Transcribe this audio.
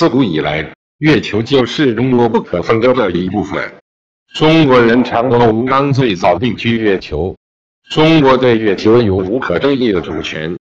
自古以来，月球就是中国不可分割的一部分。中国人嫦娥吴刚最早定居月球，中国对月球有无可争议的主权。